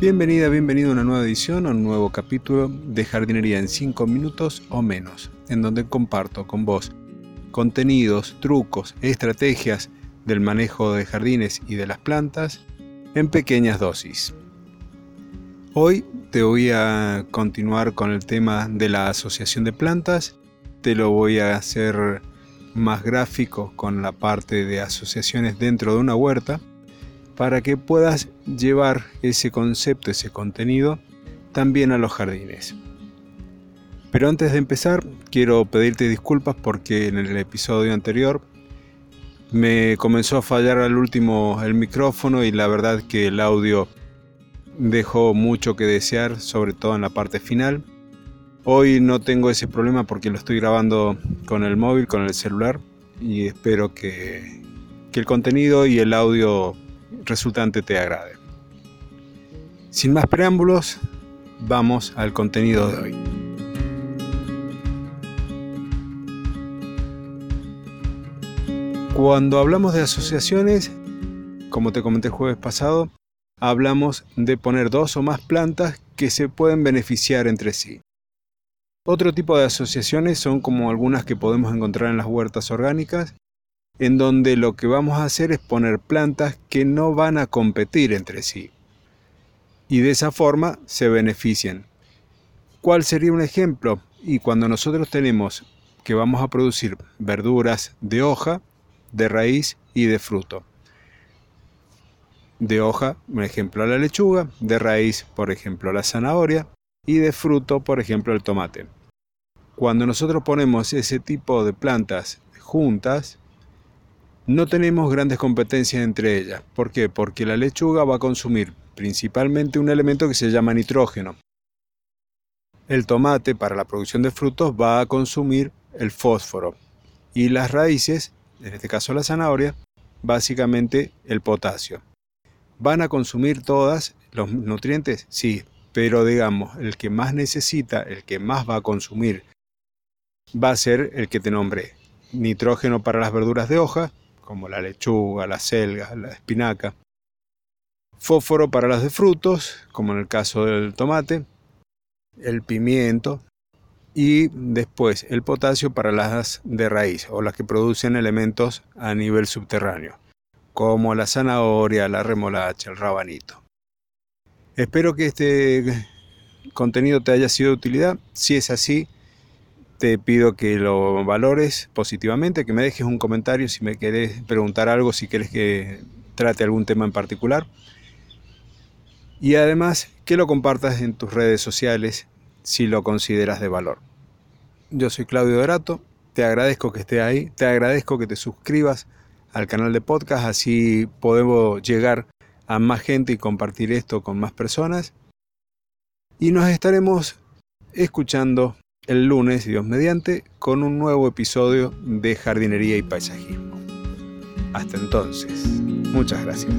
Bienvenida, bienvenido a una nueva edición, a un nuevo capítulo de jardinería en 5 minutos o menos, en donde comparto con vos contenidos, trucos, estrategias del manejo de jardines y de las plantas en pequeñas dosis. Hoy te voy a continuar con el tema de la asociación de plantas, te lo voy a hacer más gráfico con la parte de asociaciones dentro de una huerta para que puedas llevar ese concepto, ese contenido, también a los jardines. Pero antes de empezar, quiero pedirte disculpas porque en el episodio anterior me comenzó a fallar al último el micrófono y la verdad que el audio dejó mucho que desear, sobre todo en la parte final. Hoy no tengo ese problema porque lo estoy grabando con el móvil, con el celular y espero que, que el contenido y el audio resultante te agrade. Sin más preámbulos, vamos al contenido de hoy. Cuando hablamos de asociaciones, como te comenté el jueves pasado, hablamos de poner dos o más plantas que se pueden beneficiar entre sí. Otro tipo de asociaciones son como algunas que podemos encontrar en las huertas orgánicas, en donde lo que vamos a hacer es poner plantas que no van a competir entre sí. Y de esa forma se benefician. ¿Cuál sería un ejemplo? Y cuando nosotros tenemos que vamos a producir verduras de hoja, de raíz y de fruto. De hoja, por ejemplo, la lechuga, de raíz, por ejemplo, la zanahoria y de fruto, por ejemplo, el tomate. Cuando nosotros ponemos ese tipo de plantas juntas, no tenemos grandes competencias entre ellas. ¿Por qué? Porque la lechuga va a consumir principalmente un elemento que se llama nitrógeno. El tomate para la producción de frutos va a consumir el fósforo. Y las raíces, en este caso la zanahoria, básicamente el potasio. ¿Van a consumir todas los nutrientes? Sí, pero digamos, el que más necesita, el que más va a consumir, va a ser el que te nombré. Nitrógeno para las verduras de hoja, como la lechuga, la selga, la espinaca. Fósforo para las de frutos, como en el caso del tomate, el pimiento y después el potasio para las de raíz o las que producen elementos a nivel subterráneo, como la zanahoria, la remolacha, el rabanito. Espero que este contenido te haya sido de utilidad. Si es así, te pido que lo valores positivamente, que me dejes un comentario si me querés preguntar algo, si quieres que trate algún tema en particular. Y además que lo compartas en tus redes sociales si lo consideras de valor. Yo soy Claudio Dorato, te agradezco que estés ahí, te agradezco que te suscribas al canal de podcast, así podemos llegar a más gente y compartir esto con más personas. Y nos estaremos escuchando el lunes, Dios mediante, con un nuevo episodio de jardinería y paisajismo. Hasta entonces, muchas gracias.